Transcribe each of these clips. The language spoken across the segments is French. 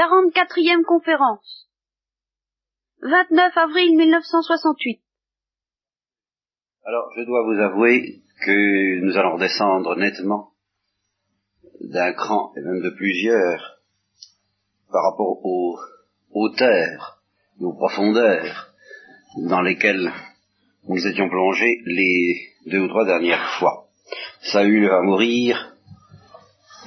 44e conférence. 29 avril 1968. Alors, je dois vous avouer que nous allons redescendre nettement d'un cran, et même de plusieurs, par rapport aux, terres et aux profondeurs dans lesquelles nous étions plongés les deux ou trois dernières fois. Saül va mourir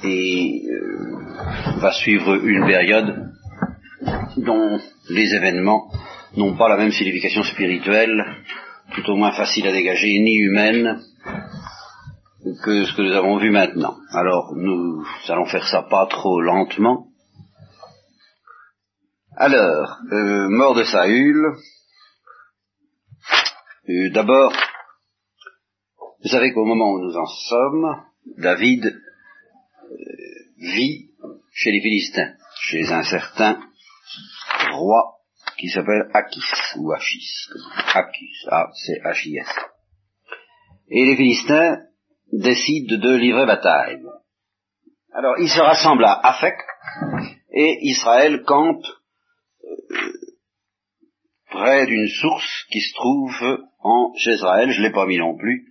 et euh, va suivre une période dont les événements n'ont pas la même signification spirituelle, tout au moins facile à dégager, ni humaine, que ce que nous avons vu maintenant. Alors nous allons faire ça pas trop lentement. Alors, euh, mort de Saül, euh, d'abord, vous savez qu'au moment où nous en sommes, David vit chez les Philistins, chez un certain roi qui s'appelle Achis, ou Achis, Achis, A, c'est H-I-S. Et les Philistins décident de livrer bataille. Alors, ils se rassemblent à Afek, et Israël campe euh, près d'une source qui se trouve en Jézraël, je ne l'ai pas mis non plus,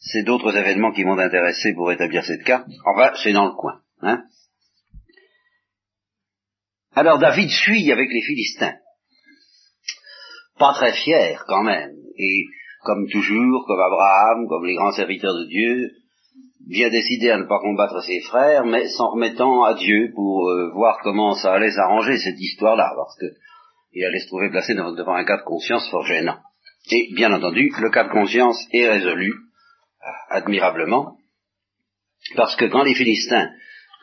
c'est d'autres événements qui m'ont intéressé pour établir cette carte, enfin, c'est dans le coin. Hein? Alors David suit avec les Philistins. Pas très fier quand même. Et comme toujours, comme Abraham, comme les grands serviteurs de Dieu, bien décidé à ne pas combattre ses frères, mais s'en remettant à Dieu pour euh, voir comment ça allait s'arranger cette histoire-là, parce que il allait se trouver placé devant un cas de conscience fort gênant. Et bien entendu, le cas de conscience est résolu admirablement, parce que quand les Philistins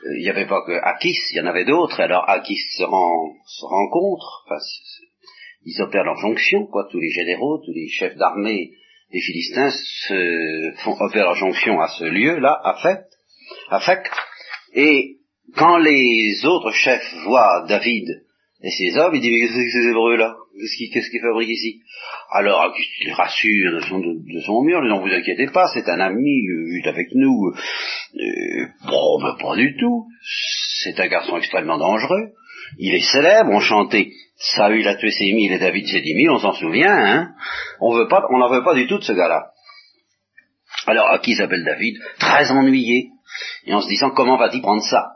il n'y avait pas que Akis, il y en avait d'autres, alors Akis se, rencontre, enfin, ils opèrent leur jonction, quoi, tous les généraux, tous les chefs d'armée des Philistins se font, opèrent leur jonction à ce lieu-là, à Fek, et quand les autres chefs voient David et ses hommes, ils disent, mais qu'est-ce que ces Hébreux-là? Qu'est-ce qu'ils fabriquent ici? Alors, il rassure de son, de son mur, ne vous inquiétez pas, c'est un ami, il est avec nous. Euh, bon, mais pas du tout. C'est un garçon extrêmement dangereux. Il est célèbre, on chantait Saül a tué ses mille et David ses dix mille, on s'en souvient, hein On veut n'en veut pas du tout de ce gars-là. Alors, à qui s'appelle David? Très ennuyé, et en se disant, comment va-t-il prendre ça?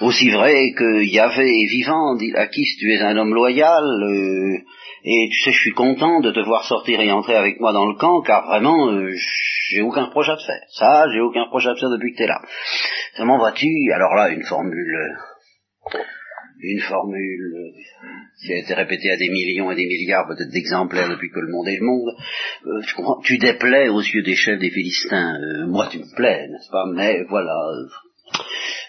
Aussi vrai que Yahvé est vivant, dit Akis, tu es un homme loyal, euh, et tu sais, je suis content de te voir sortir et entrer avec moi dans le camp, car vraiment, euh, j'ai aucun projet à te faire. Ça, j'ai aucun projet à te faire depuis que tu es là. Comment vois-tu Alors là, une formule, euh, une formule qui a été répétée à des millions et des milliards peut-être d'exemplaires depuis que le monde est le monde. tu comprends? Tu déplais aux yeux des chefs des Philistins. moi, tu me plais, n'est-ce pas? Mais voilà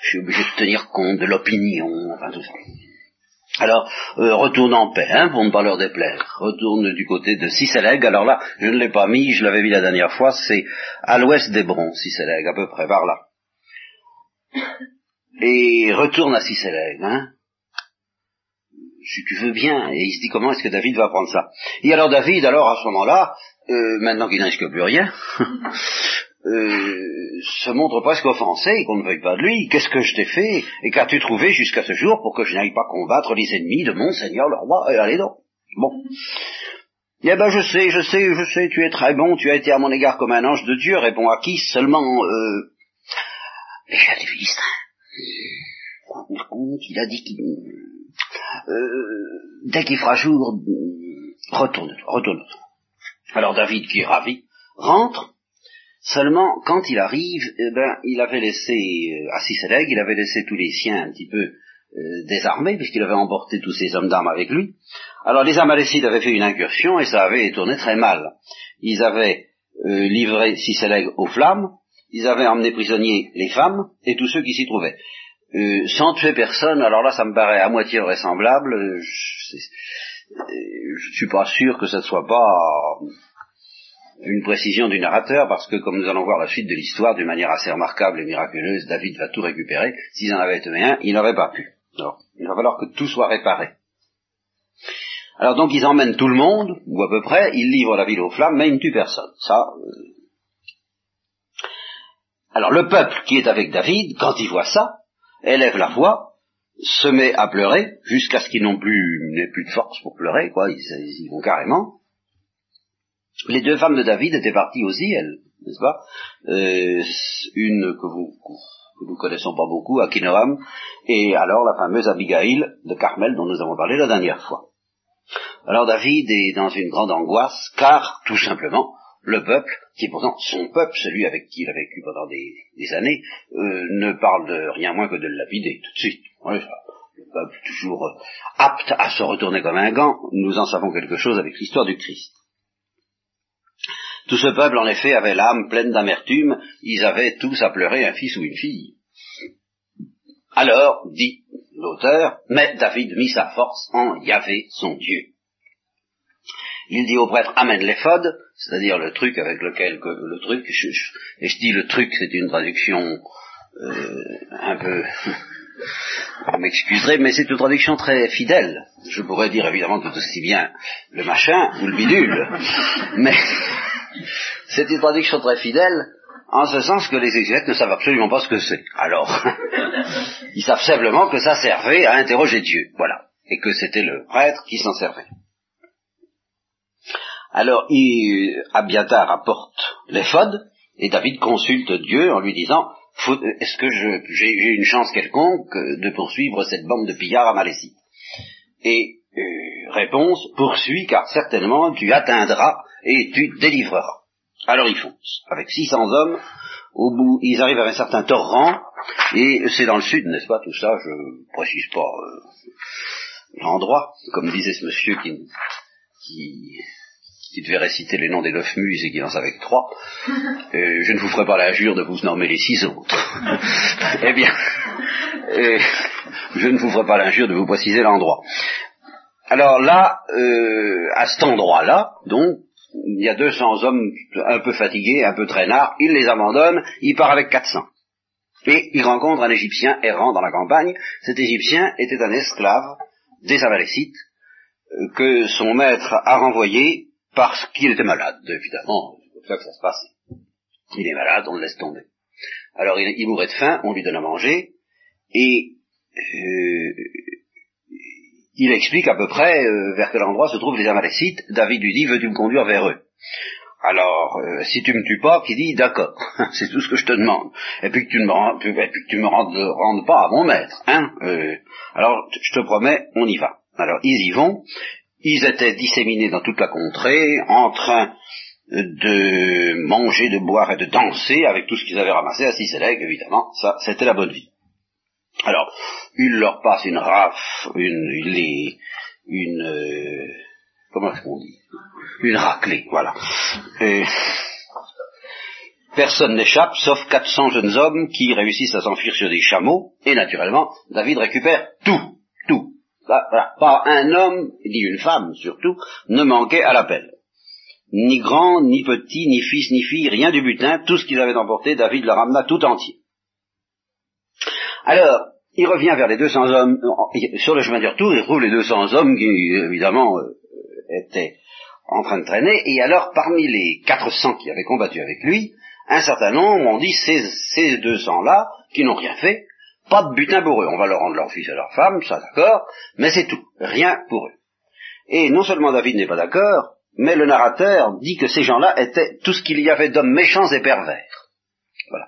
je suis obligé de tenir compte de l'opinion, enfin tout ça. Alors, euh, retourne en paix, hein, pour ne pas leur déplaire. Retourne du côté de Siseleg. Alors là, je ne l'ai pas mis, je l'avais mis la dernière fois, c'est à l'ouest d'Hébron, Siseleg, à peu près, par là. Et retourne à Siseleg, hein. Si tu veux bien. Et il se dit comment est-ce que David va prendre ça? Et alors David, alors à ce moment-là, euh, maintenant qu'il n'en risque plus rien, euh, se montre presque offensé qu'on ne veuille pas de lui. Qu'est-ce que je t'ai fait? Et qu'as-tu trouvé jusqu'à ce jour pour que je n'aille pas combattre les ennemis de mon Seigneur le roi et Allez donc. Bon. Eh ben je sais, je sais, je sais, tu es très bon, tu as été à mon égard comme un ange de Dieu, répond à qui seulement euh, les chefs des Philistins. compte, il a dit qu'il euh, dès qu'il fera jour, retourne, retourne. Alors David, qui est ravi, rentre, Seulement, quand il arrive, eh ben, il avait laissé, euh, à Siseleg, il avait laissé tous les siens un petit peu euh, désarmés, puisqu'il avait emporté tous ses hommes d'armes avec lui. Alors les Amalécites avaient fait une incursion et ça avait tourné très mal. Ils avaient euh, livré Siseleg aux flammes, ils avaient emmené prisonniers les femmes et tous ceux qui s'y trouvaient. sans tuer personne, alors là ça me paraît à moitié vraisemblable, je, ne suis pas sûr que ça ne soit pas une précision du narrateur, parce que comme nous allons voir la suite de l'histoire, d'une manière assez remarquable et miraculeuse, David va tout récupérer. S'ils en avaient tué un, il n'aurait pas pu. Alors, il va falloir que tout soit réparé. Alors donc ils emmènent tout le monde, ou à peu près, ils livrent la ville aux flammes, mais ils ne tuent personne. Ça. Euh. Alors le peuple qui est avec David, quand il voit ça, élève la voix, se met à pleurer jusqu'à ce qu'ils n'ont plus, n'aient plus de force pour pleurer, quoi. Ils, ils, vont carrément. Les deux femmes de David étaient parties aussi, elles, n'est-ce pas? Euh, Une que vous que nous connaissons pas beaucoup, Akinoam, et alors la fameuse Abigail de Carmel dont nous avons parlé la dernière fois. Alors David est dans une grande angoisse, car tout simplement, le peuple, qui est pourtant son peuple, celui avec qui il a vécu pendant des, années, euh, ne parle de rien moins que de le lapider tout de suite. le peuple toujours euh, apte à se retourner comme un gant, nous en savons quelque chose avec l'histoire du Christ. Tout ce peuple, en effet, avait l'âme pleine d'amertume, ils avaient tous à pleurer un fils ou une fille. Alors, dit l'auteur, mais David mit sa force en Yahvé, son Dieu. Il dit au prêtre, amène l'éphod, c'est-à-dire le truc avec lequel, le truc, et je dis le truc, c'est une traduction euh, un peu, vous m'excuserez, mais c'est une traduction très fidèle. Je pourrais dire évidemment tout aussi bien le machin ou le bidule, mais c'est une traduction très fidèle, en ce sens que les exégètes ne savent absolument pas ce que c'est. Alors, ils savent simplement que ça servait à interroger Dieu, voilà, et que c'était le prêtre qui s'en servait. Alors, il, Abiatar apporte l'éphod, et David consulte Dieu en lui disant, est-ce que j'ai une chance quelconque de poursuivre cette bande de pillards à Et euh, réponse, poursuis, car certainement tu atteindras et tu délivreras. Alors ils foncent, avec 600 hommes, au bout, ils arrivent à un certain torrent, et c'est dans le sud, n'est-ce pas, tout ça, je précise pas euh, l'endroit, comme disait ce monsieur qui, qui, qui, devait réciter les noms des neuf muses et qui savait que trois, euh, je ne vous ferai pas l'injure de vous nommer les six autres. eh bien, euh, je ne vous ferai pas l'injure de vous préciser l'endroit. Alors là, à cet endroit-là, donc, il y a 200 hommes un peu fatigués, un peu traînards, il les abandonne, il part avec 400. Et il rencontre un Égyptien errant dans la campagne. Cet Égyptien était un esclave des Amalécites euh, que son maître a renvoyé parce qu'il était malade, évidemment, c'est comme ça que ça se passe. Il est malade, on le laisse tomber. Alors il, il mourait de faim, on lui donne à manger, et euh, il explique à peu près euh, vers quel endroit se trouvent les Amalécites. David lui dit, veux-tu me conduire vers eux? Alors, euh, si tu me tues pas, qui dit d'accord, c'est tout ce que je te demande. Et puis que tu ne me, que tu me rendes, pas à mon maître. Hein euh, alors, je te promets, on y va. Alors, ils y vont. Ils étaient disséminés dans toute la contrée, en train de manger, de boire et de danser avec tout ce qu'ils avaient ramassé à Sisélec, évidemment. Ça, c'était la bonne vie. Alors, il leur passe une rafle, une, une, euh, comment est-ce qu'on dit? Une raclée, voilà. personne n'échappe, sauf 400 jeunes hommes qui réussissent à s'enfuir sur des chameaux, et naturellement, David récupère tout, tout. Voilà, pas un homme, ni une femme surtout, ne manquait à l'appel. Ni grand, ni petit, ni fils, ni fille, rien du butin, tout ce qu'ils avaient emporté, David le ramena tout entier. Alors, il revient vers les 200 hommes, sur le chemin du retour, il trouve les 200 hommes qui, évidemment, euh, étaient en train de traîner, et alors, parmi les 400 qui avaient combattu avec lui, un certain nombre ont dit, ces, ces 200-là, qui n'ont rien fait, pas de butin pour eux, on va leur rendre leur fils et leur femme, ça d'accord, mais c'est tout, rien pour eux. Et non seulement David n'est pas d'accord, mais le narrateur dit que ces gens-là étaient tout ce qu'il y avait d'hommes méchants et pervers. Voilà.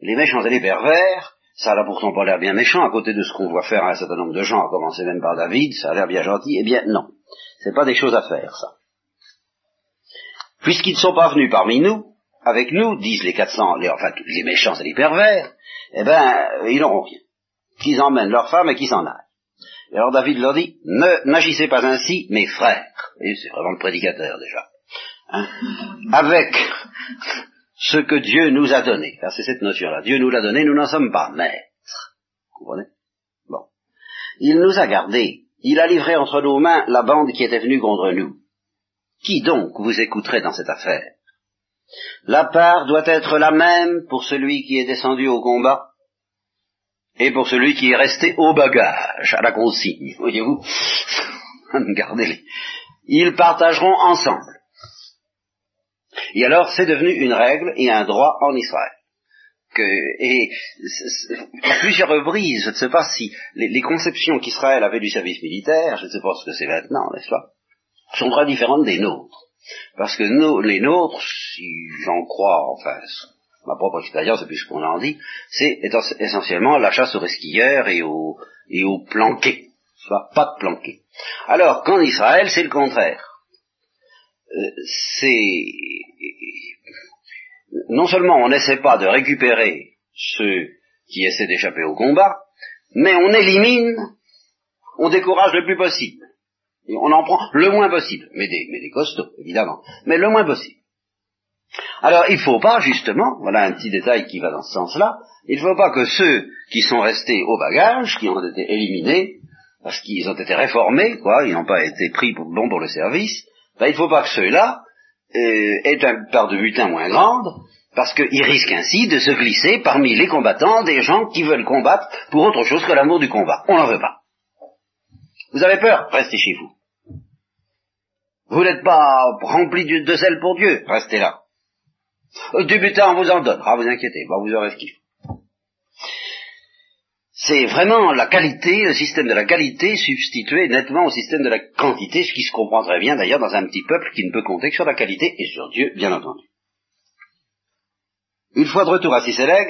Les méchants et les pervers, ça n'a pourtant pas l'air bien méchant à côté de ce qu'on voit faire à un certain nombre de gens, à commencer même par David, ça a l'air bien gentil. Eh bien, non. C'est pas des choses à faire, ça. Puisqu'ils ne sont pas venus parmi nous, avec nous, disent les 400, les, enfin, les méchants et les pervers, eh ben, ils n'auront rien. Qu'ils emmènent leurs femmes et qu'ils s'en aillent. Et alors David leur dit, ne n'agissez pas ainsi, mes frères. Et c'est vraiment le prédicateur déjà. Hein avec ce que Dieu nous a donné. Car c'est cette notion-là. Dieu nous l'a donné, nous n'en sommes pas maîtres. Vous comprenez? Bon. Il nous a gardés. Il a livré entre nos mains la bande qui était venue contre nous. Qui donc vous écouterait dans cette affaire? La part doit être la même pour celui qui est descendu au combat et pour celui qui est resté au bagage, à la consigne. Voyez-vous Gardez-les. Ils partageront ensemble. Et alors, c'est devenu une règle et un droit en Israël. et à plusieurs reprises, je ne sais pas si les, conceptions qu'Israël avait du service militaire, je ne sais pas ce que c'est maintenant, n'est-ce pas, sont très différentes des nôtres. Parce que nous, les nôtres, si j'en crois, enfin, ma propre expérience, et puis ce qu'on en dit, c'est essentiellement la chasse aux resquilleurs et aux, et aux planqués. Soit pas de planqués. Alors qu'en Israël, c'est le contraire. Euh, c'est non seulement on n'essaie pas de récupérer ceux qui essaient d'échapper au combat, mais on élimine, on décourage le plus possible. On en prend le moins possible, mais des, mais des costauds, évidemment, mais le moins possible. Alors il ne faut pas, justement, voilà un petit détail qui va dans ce sens-là, il ne faut pas que ceux qui sont restés au bagage, qui ont été éliminés, parce qu'ils ont été réformés, quoi, ils n'ont pas été pris pour, bon pour le service, ben, il ne faut pas que ceux-là euh, aient une part de butin moins grande, parce qu'ils risquent ainsi de se glisser parmi les combattants des gens qui veulent combattre pour autre chose que l'amour du combat. On n'en veut pas. Vous avez peur? Restez chez vous. Vous n'êtes pas rempli de zèle pour Dieu? Restez là. Du butin, on vous en donne. Ah, vous inquiétez, bah, vous aurez ce qu'il faut c'est vraiment la qualité, le système de la qualité substitué nettement au système de la quantité, ce qui se comprend très bien d'ailleurs dans un petit peuple qui ne peut compter que sur la qualité et sur Dieu, bien entendu. Une fois de retour à Siséleg,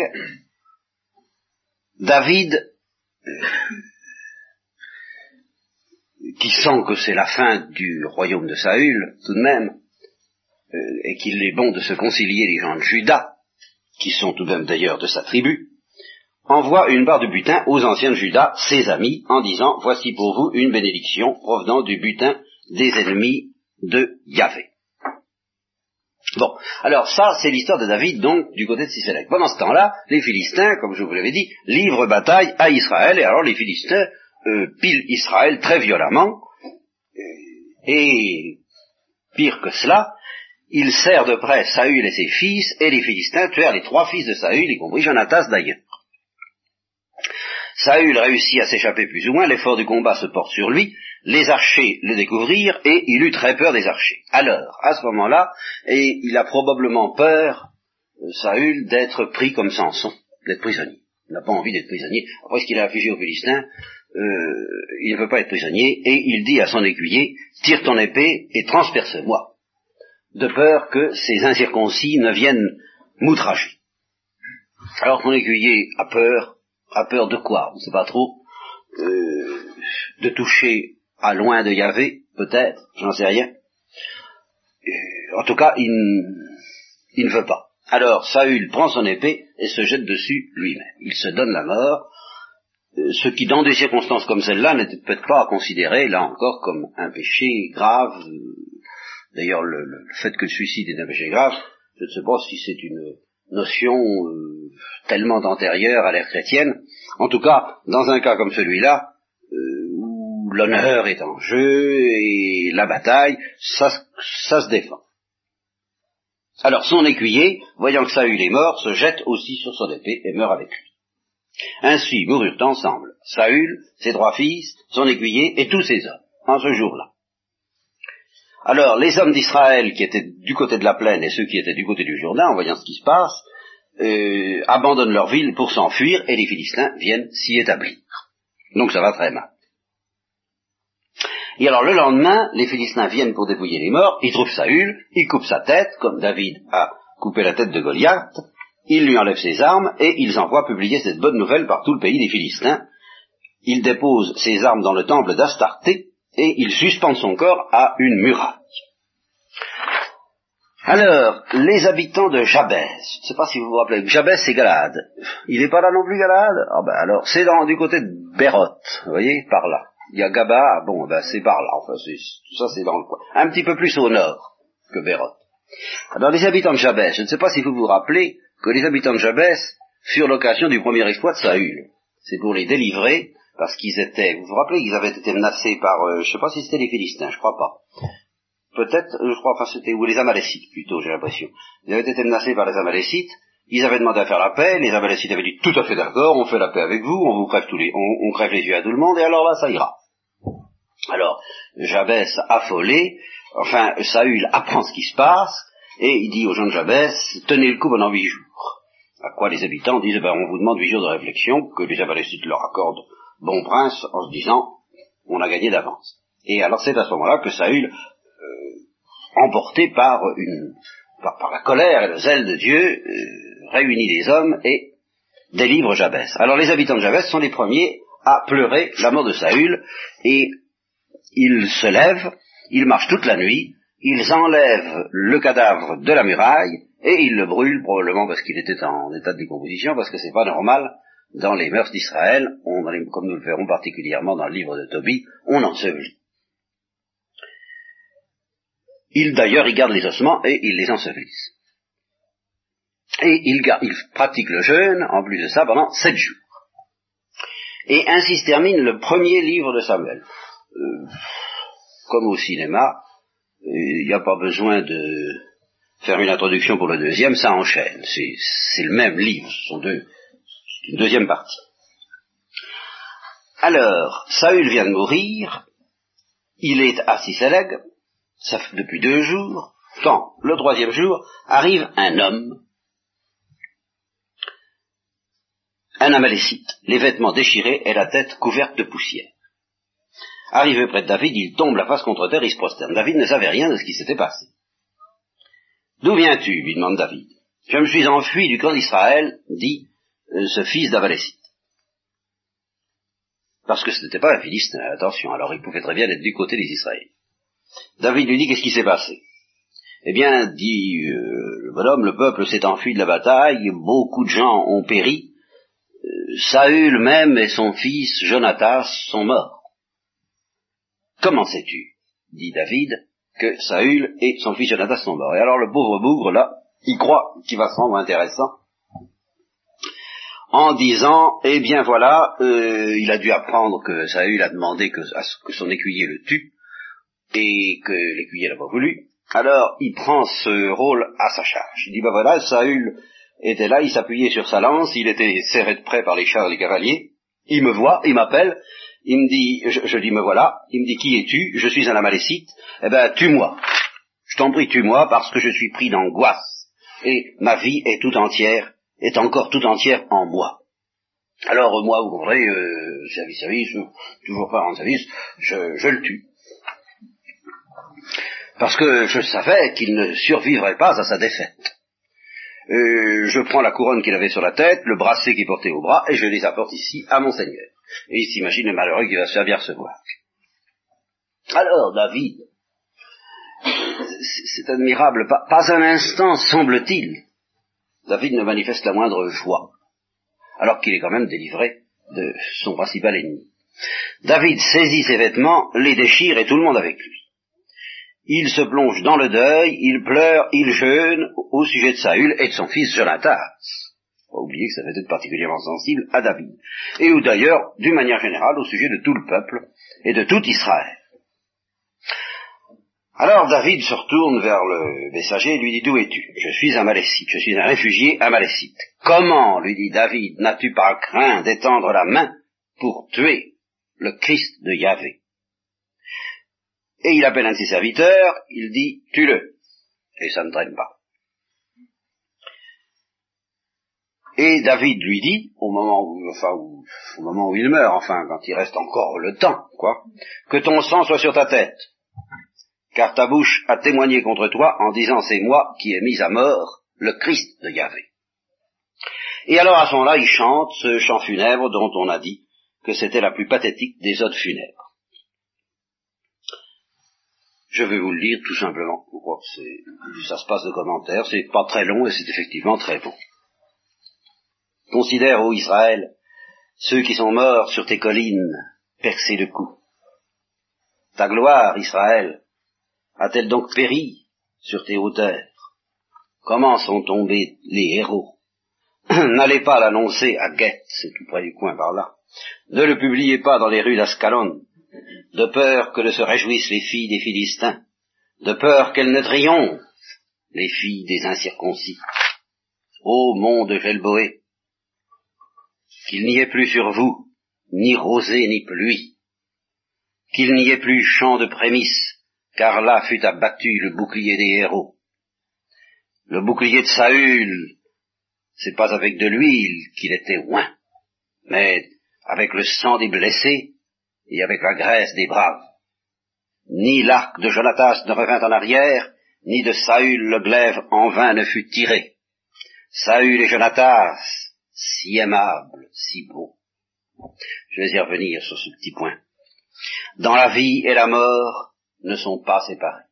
David, qui sent que c'est la fin du royaume de Saül, tout de même, euh, et qu'il est bon de se concilier les gens de Juda, qui sont tout de même d'ailleurs de sa tribu, envoie une barre de butin aux anciens de Judas, ses amis, en disant, voici pour vous une bénédiction provenant du butin des ennemis de Yahvé. Bon, alors ça, c'est l'histoire de David, donc, du côté de Sisélec. Pendant ce temps-là, les Philistins, comme je vous l'avais dit, livrent bataille à Israël, et alors les Philistins euh, pilent Israël très violemment, et pire que cela, ils serrent de près Saül et ses fils, et les Philistins tuèrent les trois fils de Saül, y compris Jonatas d'ailleurs. Saül réussit à s'échapper plus ou moins, l'effort du combat se porte sur lui, les archers le découvrirent et il eut très peur des archers. Alors, à ce moment-là, et il a probablement peur, euh, Saül, d'être pris comme Samson, d'être prisonnier. Il n'a pas envie d'être prisonnier. Après ce qu'il a affligé aux Philistins, euh, il ne veut pas être prisonnier, et il dit à son écuyer, tire ton épée et transperce-moi, de peur que ces incirconcis ne viennent m'outrager. Alors son écuyer a peur, a peur de quoi On ne sait pas trop. Euh, de toucher à loin de Yahvé, peut-être, j'en sais rien. En tout cas, il, ne veut pas. Alors Saül prend son épée et se jette dessus lui-même. Il se donne la mort, euh, ce qui dans des circonstances comme celle-là n'était peut-être pas à considérer, là encore, comme un péché grave. D'ailleurs, le, le, fait que le suicide est un péché grave, je ne sais pas si c'est une notion euh, tellement antérieure à l'ère chrétienne. En tout cas, dans un cas comme celui-là, euh, où l'honneur est en jeu et la bataille, ça, ça se défend. Alors son écuyer, voyant que Saül est mort, se jette aussi sur son épée et meurt avec lui. Ainsi moururent ensemble Saül, ses trois fils, son écuyer et tous ses hommes, en ce jour-là. Alors, les hommes d'Israël qui étaient du côté de la plaine et ceux qui étaient du côté du Jourdain, en voyant ce qui se passe, euh, abandonnent leur ville pour s'enfuir et les Philistins viennent s'y établir. Donc ça va très mal. Et alors le lendemain, les Philistins viennent pour dépouiller les morts, ils trouvent Saül, ils coupent sa tête, comme David a coupé la tête de Goliath, ils lui enlèvent ses armes et ils envoient publier cette bonne nouvelle par tout le pays des Philistins. Ils déposent ses armes dans le temple d'Astarté, et il suspend son corps à une muraille. Alors, les habitants de Jabès, je ne sais pas si vous vous rappelez, Jabès c'est Galade. Il n'est pas là non plus Galade Ah ben alors, c'est du côté de Bérot, vous voyez, par là. Il y a Gaba, bon ben c'est par là, enfin tout ça c'est dans le coin. Un petit peu plus au nord que Bérot. Alors les habitants de Jabès, je ne sais pas si vous vous rappelez que les habitants de Jabès furent l'occasion du premier exploit de Saül. C'est pour les délivrer parce qu'ils étaient, vous vous rappelez, ils avaient été menacés par, euh, je sais pas si c'était les Philistins, je crois pas. Peut-être, euh, je crois, enfin c'était, ou les Amalécites plutôt, j'ai l'impression. Ils avaient été menacés par les Amalécites, ils avaient demandé à faire la paix, les Amalécites avaient dit tout à fait d'accord, on fait la paix avec vous, on vous crève tous les, on, crève les yeux à tout le monde, et alors là, ça ira. Alors, Jabès affolé, enfin, Saül apprend ce qui se passe, et il dit aux gens de Jabès, tenez le coup pendant huit jours. À quoi les habitants disent, ben, on vous demande huit jours de réflexion, que les Amalécites leur accordent bon prince, en se disant, on a gagné d'avance. Et alors c'est à ce moment-là que Saül, euh, emporté par une, par, la colère et le zèle de Dieu, euh, réunit les hommes et délivre Jabès. Alors les habitants de Jabès sont les premiers à pleurer la mort de Saül, et ils se lèvent, ils marchent toute la nuit, ils enlèvent le cadavre de la muraille, et ils le brûlent, probablement parce qu'il était en état de décomposition, parce que c'est pas normal, dans les mœurs d'Israël, comme nous le verrons particulièrement dans le livre de Tobie, on ensevelit. Ils d'ailleurs y gardent les ossements et ils les ensevelissent. Et ils, pratiquent le jeûne, en plus de ça, pendant sept jours. Et ainsi se termine le premier livre de Samuel. Euh, comme au cinéma, il n'y a pas besoin de faire une introduction pour le deuxième, ça enchaîne. C'est le même livre, ce sont deux, deuxième partie. Alors, Saül vient de mourir, il est à Sisaleg, ça fait depuis deux jours, quand, le troisième jour, arrive un homme, un amalécite, les vêtements déchirés et la tête couverte de poussière. Arrivé près de David, il tombe la face contre terre, il se prosterne. David ne savait rien de ce qui s'était passé. D'où viens-tu? lui demande David. Je me suis enfui du camp d'Israël, dit ce fils d'Avalécite. Parce que ce n'était pas un Philistin, attention, alors il pouvait très bien être du côté des Israéliens. David lui dit qu'est-ce qui s'est passé? Eh bien, dit euh, le bonhomme, le peuple s'est enfui de la bataille, beaucoup de gens ont péri, euh, Saül même et son fils Jonatas sont morts. Comment sais-tu dit David, que Saül et son fils Jonathan sont morts? Et alors le pauvre bougre, là, il croit qu'il va se rendre intéressant en disant, eh bien voilà, euh, il a dû apprendre que Saül a demandé que, son écuyer le tue, et que l'écuyer n'a pas voulu. Alors il prend ce rôle à sa charge. Il dit, ben voilà, Saül était là, il s'appuyait sur sa lance, il était serré de près par les chars et les cavaliers, il me voit, il m'appelle, il me dit, je, dis, me voilà, il me dit, qui es-tu? Je suis un amalécite. Eh ben, tue-moi. Je t'en prie, tue-moi, parce que je suis pris d'angoisse. Et ma vie est tout entière, est encore tout entière en moi. Alors, moi, vous comprenez, euh, service, service, toujours pas en service, je, le tue. Parce que je savais qu'il ne survivrait pas à sa défaite. Euh, je prends la couronne qu'il avait sur la tête, le bracelet qu'il portait au bras, et je les apporte ici à mon Seigneur. Et il s'imagine le malheureux qui va se faire bien recevoir. Alors, David, c'est admirable, pas, pas un instant, semble-t-il, David ne manifeste la moindre joie, alors qu'il est quand même délivré de son principal ennemi. David saisit ses vêtements, les déchire et tout le monde avec lui. Il se plonge dans le deuil, il pleure, il jeûne au sujet de Saül et de son fils Jonathan pas oublier que ça va être particulièrement sensible à David. Et ou d'ailleurs, d'une manière générale, au sujet de tout le peuple et de tout Israël. Alors David se retourne vers le messager et lui dit, d'où es-tu? Je suis un Malécite, je suis un réfugié un Malécite. Comment, lui dit David, n'as-tu pas craint d'étendre la main pour tuer le Christ de Yahvé? Et il appelle un de ses serviteurs, il dit, tue-le. Et ça ne traîne pas. Et David lui dit, au moment où, enfin, au moment où il meurt, enfin, quand il reste encore le temps, quoi, que ton sang soit sur ta tête, car ta bouche a témoigné contre toi en disant c'est moi qui ai mis à mort le Christ de Yahvé. Et alors à ce moment-là, il chante ce chant funèbre dont on a dit que c'était la plus pathétique des odes funèbres. Je vais vous le lire tout simplement. Je crois que ça se passe de commentaires. C'est pas très long et c'est effectivement très bon. Considère, ô Israël, ceux qui sont morts sur tes collines, percés de coups. Ta gloire, Israël, a-t-elle donc péri sur tes hauteurs? Comment sont tombés les héros? N'allez pas l'annoncer à Guette, c'est tout près du coin par là. Ne le publiez pas dans les rues d'Ascalon, de peur que ne se réjouissent les filles des Philistins, de peur qu'elles ne triomphent, les filles des incirconcis. Ô mont de Gelboé, qu'il n'y ait plus sur vous ni rosée ni pluie, qu'il n'y ait plus champ de prémices, car là fut abattu le bouclier des héros. Le bouclier de Saül c'est pas avec de l'huile qu'il était oint, mais avec le sang des blessés et avec la graisse des braves. Ni l'arc de Jonatas ne revint en arrière, ni de Saül le glaive en vain ne fut tiré. Saül et Jonatas, si aimables, si beaux. Je vais y revenir sur ce petit point. Dans la vie et la mort ne sont pas séparés.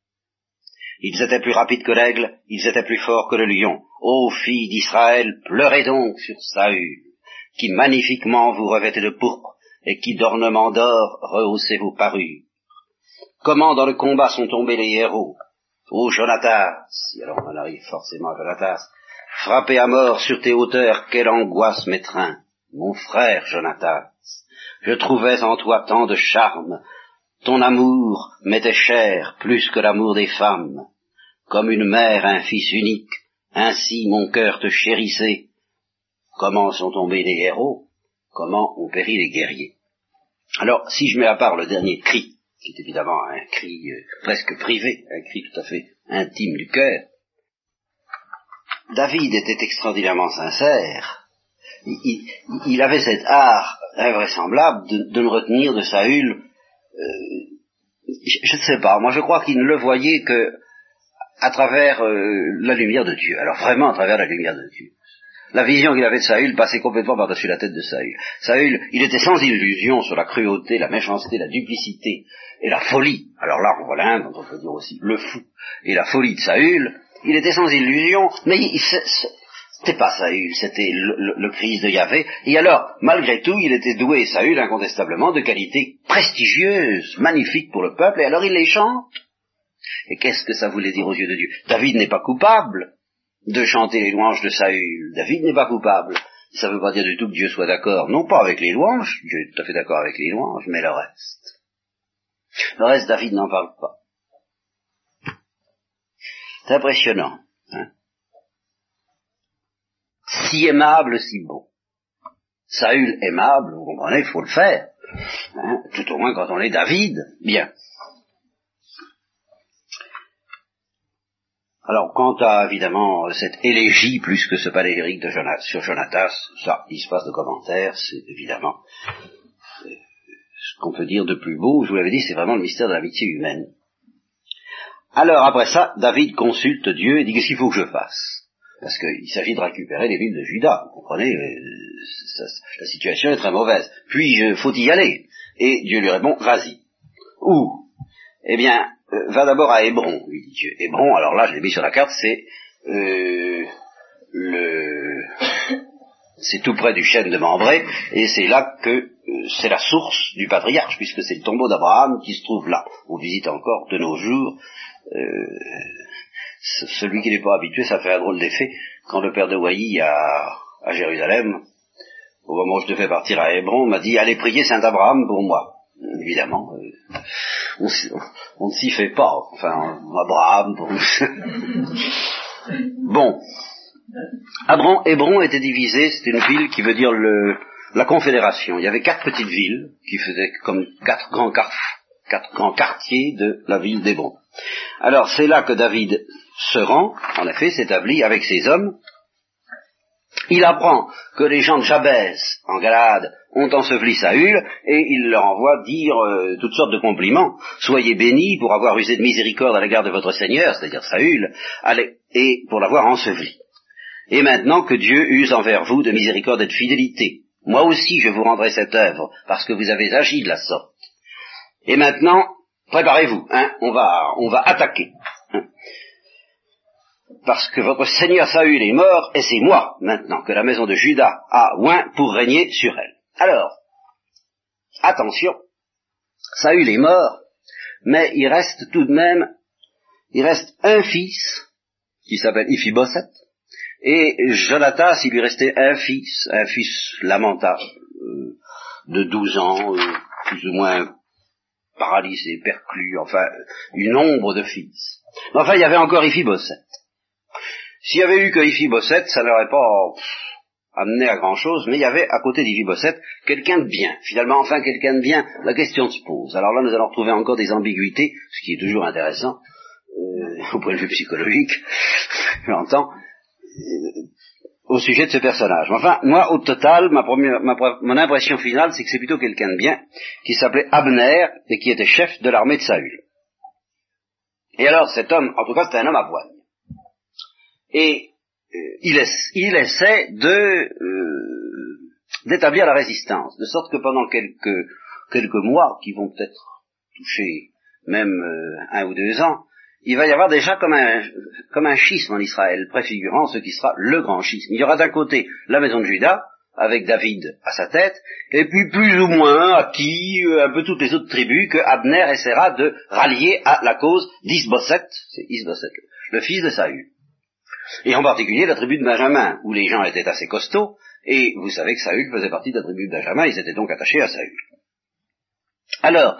Ils étaient plus rapides que l'aigle, ils étaient plus forts que le lion. Ô filles d'Israël, pleurez donc sur Saül, qui magnifiquement vous revêtait de pourpre, et qui d'ornements d'or rehaussait vos parures. Comment dans le combat sont tombés les héros? Ô Jonatas, alors on arrive forcément à Jonatas, frappé à mort sur tes hauteurs, quelle angoisse m'étreint, mon frère Jonatas. Je trouvais en toi tant de charme, ton amour m'était cher plus que l'amour des femmes. Comme une mère un fils unique, ainsi mon cœur te chérissait. Comment sont tombés les héros? Comment ont péri les guerriers? Alors, si je mets à part le dernier cri, qui est évidemment un cri euh, presque privé, un cri tout à fait intime du cœur, David était extraordinairement sincère. Il, avait cet art invraisemblable de, ne retenir de Saül je ne sais pas, moi je crois qu'il ne le voyait que à travers euh, la lumière de Dieu. Alors vraiment à travers la lumière de Dieu. La vision qu'il avait de Saül passait complètement par-dessus la tête de Saül. Saül, il était sans illusion sur la cruauté, la méchanceté, la duplicité et la folie. Alors là, on voit l'un on peut dire aussi le fou et la folie de Saül. Il était sans illusion, mais il, c'était pas Saül, c'était le, Christ de Yahvé. Et alors, malgré tout, il était doué, Saül, incontestablement, de qualités prestigieuses, magnifiques pour le peuple, et alors il les chante. Et qu'est-ce que ça voulait dire aux yeux de Dieu? David n'est pas coupable de chanter les louanges de Saül. David n'est pas coupable. Ça ne veut pas dire du tout que Dieu soit d'accord, non pas avec les louanges, Dieu est tout à fait d'accord avec les louanges, mais le reste. Le reste, David n'en parle pas. C'est impressionnant. Hein si aimable, si beau. Saül aimable, vous comprenez, il faut le faire. Hein, tout au moins quand on est David. Bien. Alors, quant à, évidemment, cette élégie plus que ce palégyrique de Jonas, sur Jonatas, ça, il se passe de commentaires, c'est évidemment euh, ce qu'on peut dire de plus beau, je vous l'avais dit, c'est vraiment le mystère de l'amitié humaine. Alors, après ça, David consulte Dieu et dit, qu'est-ce qu'il faut que je fasse? Parce qu'il s'agit de récupérer les villes de Juda. Vous comprenez euh, La situation est très mauvaise. Puis, il faut y aller. Et Dieu lui répond, vas-y. Où? Eh bien, euh, va d'abord à Hébron, lui dit. Hébron, alors là, je l'ai mis sur la carte, c'est euh, le... C'est tout près du chêne de Mambré, et c'est là que c'est la source du patriarche, puisque c'est le tombeau d'Abraham qui se trouve là. On visite encore de nos jours celui qui n'est pas habitué, ça fait un drôle d'effet. Quand le père de Wailly à, à Jérusalem, au moment où je devais partir à Hébron, m'a dit allez prier Saint Abraham pour moi. Évidemment, euh, on, ne s'y fait pas. Enfin, Abraham Bon. Hébron, était divisé, c'était une ville qui veut dire le, la confédération. Il y avait quatre petites villes qui faisaient comme quatre grands, quatre grands quartiers de la ville d'Hébron. Alors c'est là que David se rend, en effet, s'établit avec ses hommes. Il apprend que les gens de Jabez, en Galade, ont enseveli Saül, et il leur envoie dire euh, toutes sortes de compliments. Soyez bénis pour avoir usé de miséricorde à l'égard de votre Seigneur, c'est-à-dire Saül, et pour l'avoir enseveli. Et maintenant que Dieu use envers vous de miséricorde et de fidélité, moi aussi je vous rendrai cette œuvre, parce que vous avez agi de la sorte. Et maintenant, préparez-vous, hein, on va, on va attaquer parce que votre Seigneur Saül est mort, et c'est moi, maintenant, que la maison de Judas a oint pour régner sur elle. Alors, attention, Saül est mort, mais il reste tout de même, il reste un fils, qui s'appelle Iphiboset, et Jonathan, il lui restait un fils, un fils lamentable, euh, de douze ans, euh, plus ou moins paralysé, perclus, enfin, une ombre de fils. Mais enfin, il y avait encore Iphiboset. S'il y avait eu que Iphibosset, ça n'aurait pas amené à grand chose, mais il y avait à côté d'Iphibosset quelqu'un de bien. Finalement, enfin quelqu'un de bien, la question se pose. Alors là, nous allons retrouver encore des ambiguïtés, ce qui est toujours intéressant, euh, au point de vue psychologique, j'entends. Au sujet de ce personnage. Enfin, moi, au total, ma première, ma, mon impression finale, c'est que c'est plutôt quelqu'un de bien, qui s'appelait Abner, et qui était chef de l'armée de Saül. Et alors, cet homme, en tout cas, c'était un homme à poigne. Et euh, il, il, essaie de euh, d'établir la résistance, de sorte que pendant quelques, quelques mois, qui vont peut-être toucher même euh, un ou deux ans, il va y avoir déjà comme un, comme un schisme en Israël, préfigurant ce qui sera le grand schisme. Il y aura d'un côté la maison de Judas, avec David à sa tête, et puis plus ou moins acquis un peu toutes les autres tribus que Abner essaiera de rallier à la cause d'Isboset, c'est Isboset, le fils de Saül. Et en particulier la tribu de Benjamin, où les gens étaient assez costauds, et vous savez que Saül faisait partie de la tribu de Benjamin, ils étaient donc attachés à Saül. Alors,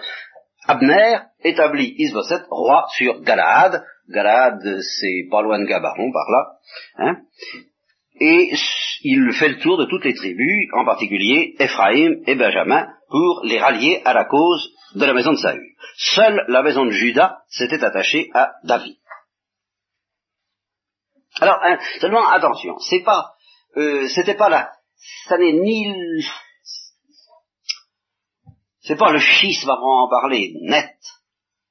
Abner établit Isboset roi sur Galaad. Galaad, c'est pas loin de Gabaron, par là. Hein et il fait le tour de toutes les tribus, en particulier Ephraim et Benjamin, pour les rallier à la cause de la maison de Saül. Seule la maison de Judas s'était attachée à David. Alors, hein, seulement attention, c'est pas, euh, c'était pas là, ça n'est ni, c'est pas le schisme à en parler net,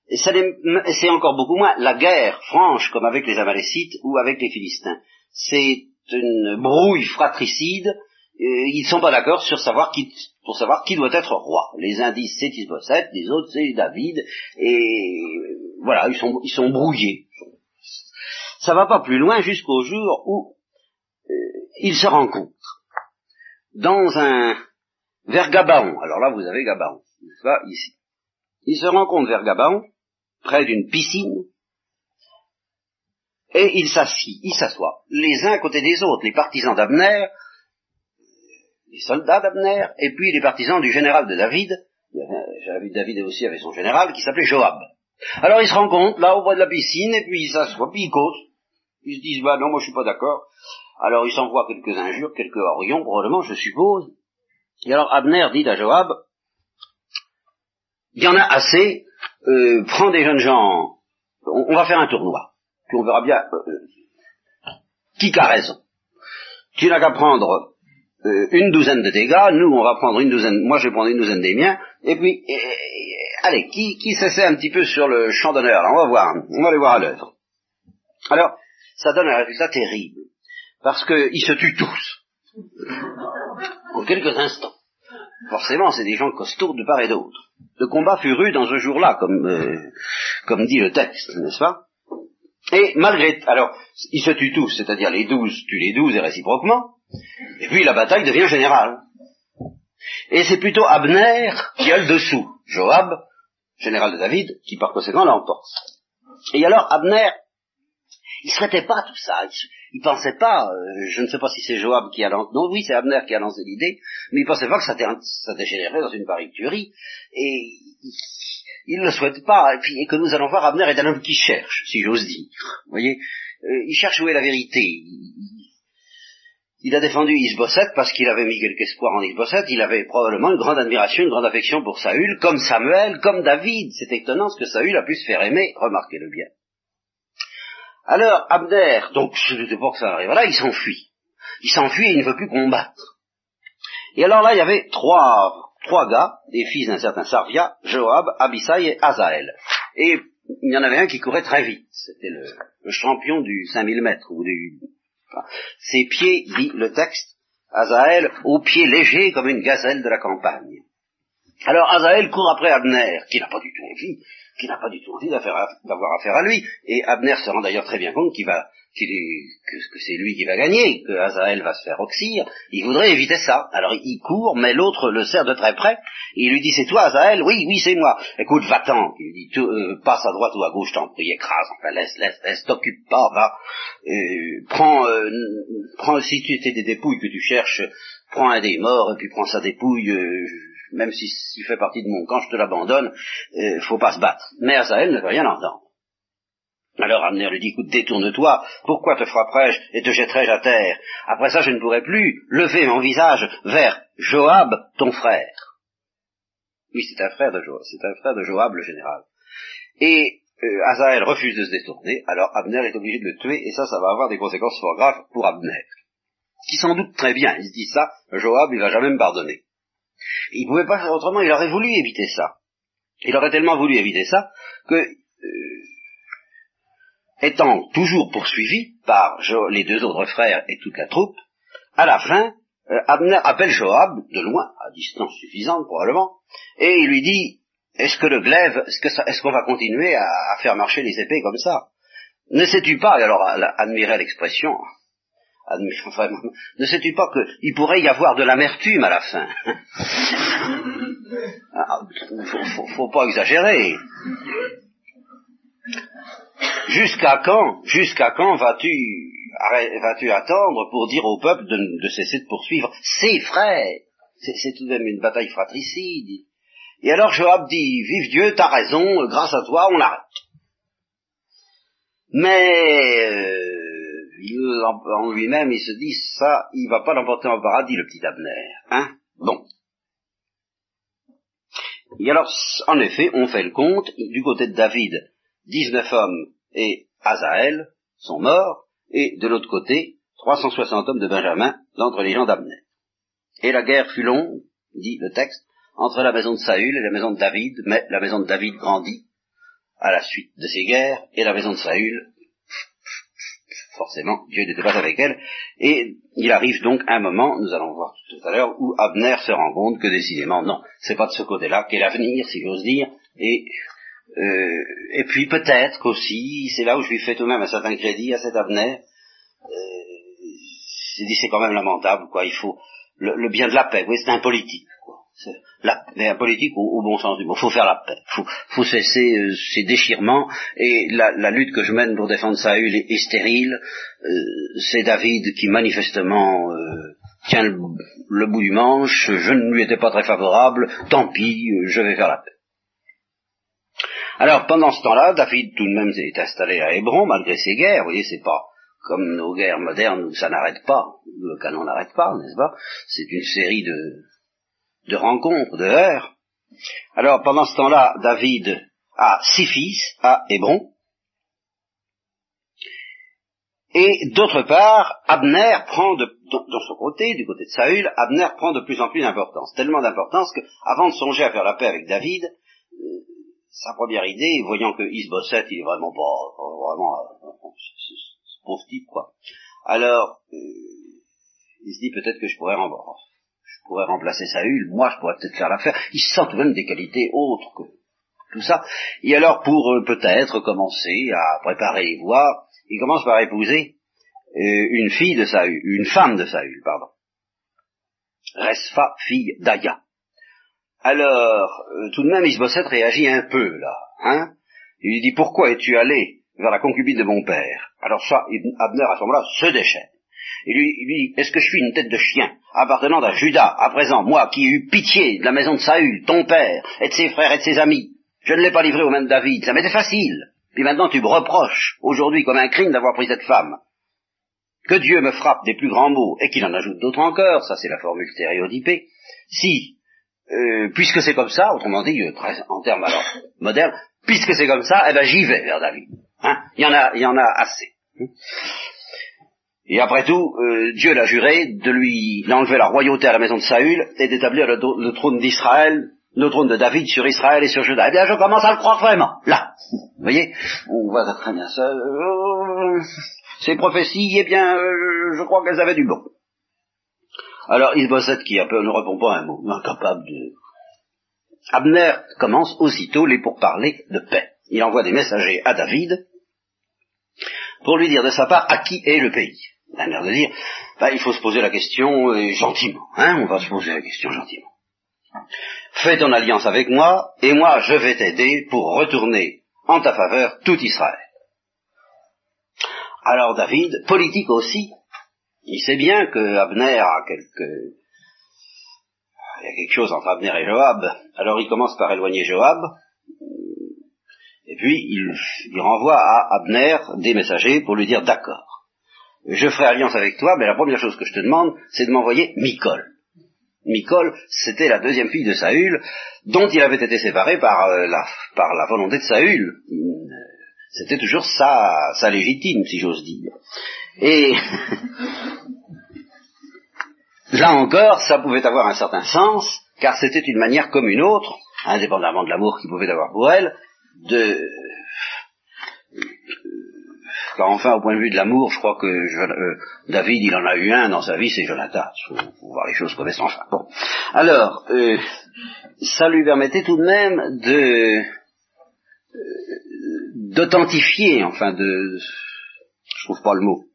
et c'est encore beaucoup moins la guerre franche comme avec les Amalécites ou avec les Philistins. C'est une brouille fratricide. ils ne sont pas d'accord sur savoir qui, pour savoir qui doit être roi. Les indices c'est Isboset, les autres c'est David, et voilà, ils sont, ils sont brouillés ça va pas plus loin jusqu'au jour où euh, ils se rencontrent dans un vers Gabaon. Alors là, vous avez Gabaon, n'est-ce pas, ici. Ils se rencontrent vers Gabaon, près d'une piscine, et ils s'assient, ils s'assoient, les uns à côté des autres, les partisans d'Abner, les soldats d'Abner, et puis les partisans du général de David, David aussi avait son général, qui s'appelait Joab. Alors ils se rencontrent là au bord de la piscine, et puis ils s'assoient, puis ils causent. Ils se disent, bah non, moi je suis pas d'accord. Alors ils s'envoient quelques injures, quelques orions, probablement, je suppose. Et alors Abner dit à Joab, il y en a assez, euh, prends des jeunes gens, on, va faire un tournoi, puis on verra bien euh, qui a raison. Tu n'as qu'à prendre euh, une douzaine de dégâts, nous on va prendre une douzaine, moi je vais prendre une douzaine des miens, et puis, allez, qui, qui s'essaie un petit peu sur le champ d'honneur, on va voir, on va les voir à l'œuvre. Alors, ça donne un résultat terrible. Parce qu'ils se tuent tous. En quelques instants. Forcément, c'est des gens costauds de part et d'autre. Le combat fut rude dans ce jour-là, comme, euh, comme dit le texte, n'est-ce pas? Et malgré... Alors, ils se tuent tous, c'est-à-dire les douze tuent les douze et réciproquement, et puis la bataille devient générale. Et c'est plutôt Abner qui a le dessous. Joab, général de David, qui par conséquent l'emporte. Et alors Abner il souhaitait pas tout ça. Pensait pas, euh, je ne sais pas si c'est Joab qui a lancé, non, oui, c'est Abner qui a lancé l'idée, mais il pensait pas que ça, dégénérerait dans une pareille tuerie, et il ne le souhaite pas, et, que nous allons voir Abner est un homme qui cherche, si j'ose dire. Vous voyez, euh, il cherche où est la vérité. Il, a défendu Isboset parce qu'il avait mis quelque espoir en Isboset, il avait probablement une grande admiration, une grande affection pour Saül, comme Samuel, comme David. C'est étonnant ce que Saül a pu se faire aimer, remarquez-le bien. Alors, Abner, donc je ne sais pas que ça arrive là, il s'enfuit. Il s'enfuit et il ne veut plus combattre. Et alors là, il y avait trois, trois gars, des fils d'un certain Sarvia, Joab, Abisai et Azaël. Et il y en avait un qui courait très vite. C'était le, champion du 5000 mètres. Ou du, ses pieds, dit le texte, Azaël, aux pieds légers comme une gazelle de la campagne. Alors Azaël court après Abner, qui n'a pas du tout envie, qui n'a pas du tout envie d'avoir affaire à lui. Et Abner se rend d'ailleurs très bien compte qu'il va, que, c'est lui qui va gagner, que Azaël va se faire oxyre. Il voudrait éviter ça. Alors il court, mais l'autre le serre de très près. Il lui dit, c'est toi Azaël? Oui, oui, c'est moi. Écoute, va-t'en. Il lui dit, euh, passe à droite ou à gauche, t'en prie, écrase. Enfin, laisse, laisse, laisse, t'occupe pas, va. Euh, prends, euh, prends, si tu étais des dépouilles que tu cherches, prends un des morts, et puis prends sa dépouille, même s'il fait partie de mon camp, je te l'abandonne, euh, faut pas se battre. Mais Azaël ne veut rien entendre. Alors Amner lui dit, écoute, détourne-toi, pourquoi te frapperais-je et te jetterais-je à terre? Après ça, je ne pourrai plus lever mon visage vers Joab, ton frère. Oui, c'est un frère de Joab, c'est un frère de Joab, le général. Et euh, Azaël refuse de se détourner, alors Abner est obligé de le tuer, et ça, ça va avoir des conséquences fort graves pour Abner. qui s'en doute très bien. Il se dit ça, Joab, il va jamais me pardonner. Il pouvait pas faire autrement, il aurait voulu éviter ça. Il aurait tellement voulu éviter ça que, euh, étant toujours poursuivi par les deux autres frères et toute la troupe, à la fin, euh, Abner appelle Joab, de loin, à distance suffisante probablement, et il lui dit, est-ce que le glaive, est-ce qu'on va continuer à, faire marcher les épées comme ça? Ne sais-tu pas, et alors admirez l'expression, enfin, ne sais-tu pas qu'il pourrait y avoir de l'amertume à la fin? Ah, faut, faut, pas exagérer. Jusqu'à quand, jusqu'à quand vas-tu vas-tu attendre pour dire au peuple de, cesser de poursuivre? Ses frères C'est tout de même une bataille fratricide. Et alors Joab dit, vive Dieu, t'as raison, grâce à toi, on l'arrête. Mais euh, en, lui-même, il se dit, ça, il va pas l'emporter en paradis, le petit Abner. Hein Bon. Et alors, en effet, on fait le compte, du côté de David, 19 hommes et Azaël sont morts, et de l'autre côté, 360 hommes de Benjamin d'entre les gens d'Abner. Et la guerre fut longue, dit le texte, entre la maison de Saül et la maison de David, mais la maison de David grandit à la suite de ces guerres, et la maison de Saül, forcément, Dieu n'était pas avec elle, et il arrive donc un moment, nous allons voir tout à l'heure, où Abner se rend compte que décidément, non, c'est pas de ce côté-là qu'est l'avenir, si j'ose dire, et euh, et puis peut-être qu'aussi, c'est là où je lui fais tout de même un certain crédit à cet Abner, euh, j'ai dit c'est quand même lamentable, quoi, il faut le, bien de la paix, oui, c'est un politique. La, mais un politique au, bon sens du mot. Faut faire la paix. Il faut, cesser euh, ces déchirements. Et la, lutte que je mène pour défendre Saül est, stérile. Euh, c'est David qui manifestement euh, tient le, le, bout du manche. Je ne lui étais pas très favorable. Tant pis, je vais faire la paix. Alors pendant ce temps-là, David tout de même est installé à Hébron malgré ses guerres. Vous voyez, c'est pas comme nos guerres modernes où ça n'arrête pas, le canon n'arrête pas, n'est-ce pas? C'est une série de, de rencontres, de heures. Alors pendant ce temps-là, David a six fils à Hébron. Et d'autre part, Abner prend de, dans son côté, du côté de Saül, Abner prend de plus en plus d'importance. Tellement d'importance qu'avant de songer à faire la paix avec David, euh, sa première idée, voyant que Isbosset, il est vraiment pas, vraiment, euh, ce pauvre type, quoi. Alors, euh, il se dit peut-être que je pourrais, je pourrais remplacer Saül, moi je pourrais peut-être faire l'affaire. Il sent tout de même des qualités autres que tout ça. Et alors, pour euh, peut-être commencer à préparer les voies, il commence par épouser une fille de Saül, une femme de Saül, pardon. Resfa, fille d'Aya. Alors, euh, tout de même, Isbosset réagit un peu, là. Hein Il lui dit, pourquoi es-tu allé vers la concubine de mon père? Alors ça, Abner, à ce moment-là, se déchaîne. Il lui, dit, est-ce que je suis une tête de chien, appartenant à Judas, à présent, moi qui ai eu pitié de la maison de Saül, ton père, et de ses frères et de ses amis? Je ne l'ai pas livré aux mains de David, ça m'était facile. Puis maintenant tu me reproches, aujourd'hui, comme un crime d'avoir pris cette femme. Que Dieu me frappe des plus grands mots, et qu'il en ajoute d'autres encore, ça c'est la formule stéréotypée, si euh, puisque c'est comme ça, autrement dit, euh, en termes alors modernes, puisque c'est comme ça, eh ben j'y vais vers David. Hein? Il y en a, il y en a assez. Et après tout, euh, Dieu l'a juré de lui d'enlever la royauté à la maison de Saül et d'établir le, trône d'Israël, le trône de David sur Israël et sur Juda. Eh bien, je commence à le croire vraiment. Là, vous voyez, on voit très bien ça. ces prophéties, eh bien, je crois qu'elles avaient du bon. Alors Isbosset, qui un ne répond pas un mot, incapable de... Abner commence aussitôt les pourparlers de paix. Il envoie des messagers à David pour lui dire de sa part à qui est le pays. La de dire, bah, il faut se poser la question euh, gentiment. Hein, on va se poser la question gentiment. Fais ton alliance avec moi, et moi je vais t'aider pour retourner en ta faveur tout Israël. Alors David, politique aussi, il sait bien que Abner a quelque... Il y a quelque chose entre Abner et Joab. Alors il commence par éloigner Joab. Et puis il, renvoie à Abner des messagers pour lui dire d'accord. Je ferai alliance avec toi, mais la première chose que je te demande, c'est de m'envoyer Micol. Micol, c'était la deuxième fille de Saül, dont il avait été séparé par, euh, la, volonté de Saül. C'était toujours sa, sa légitime, si j'ose dire. Et là encore, ça pouvait avoir un certain sens, car c'était une manière comme une autre, indépendamment de l'amour qu'il pouvait avoir pour elle, de... Car enfin, au point de vue de l'amour, je crois que euh, David, il en a eu un dans sa vie, c'est Jonathan. Il faut, voir les choses comme elles sont. bon. Alors, euh, ça lui permettait tout de même de euh, d'authentifier, enfin de, je trouve pas le mot,